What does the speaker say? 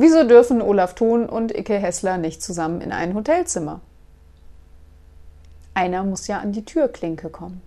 Wieso dürfen Olaf Thun und Icke Hessler nicht zusammen in ein Hotelzimmer? Einer muss ja an die Türklinke kommen.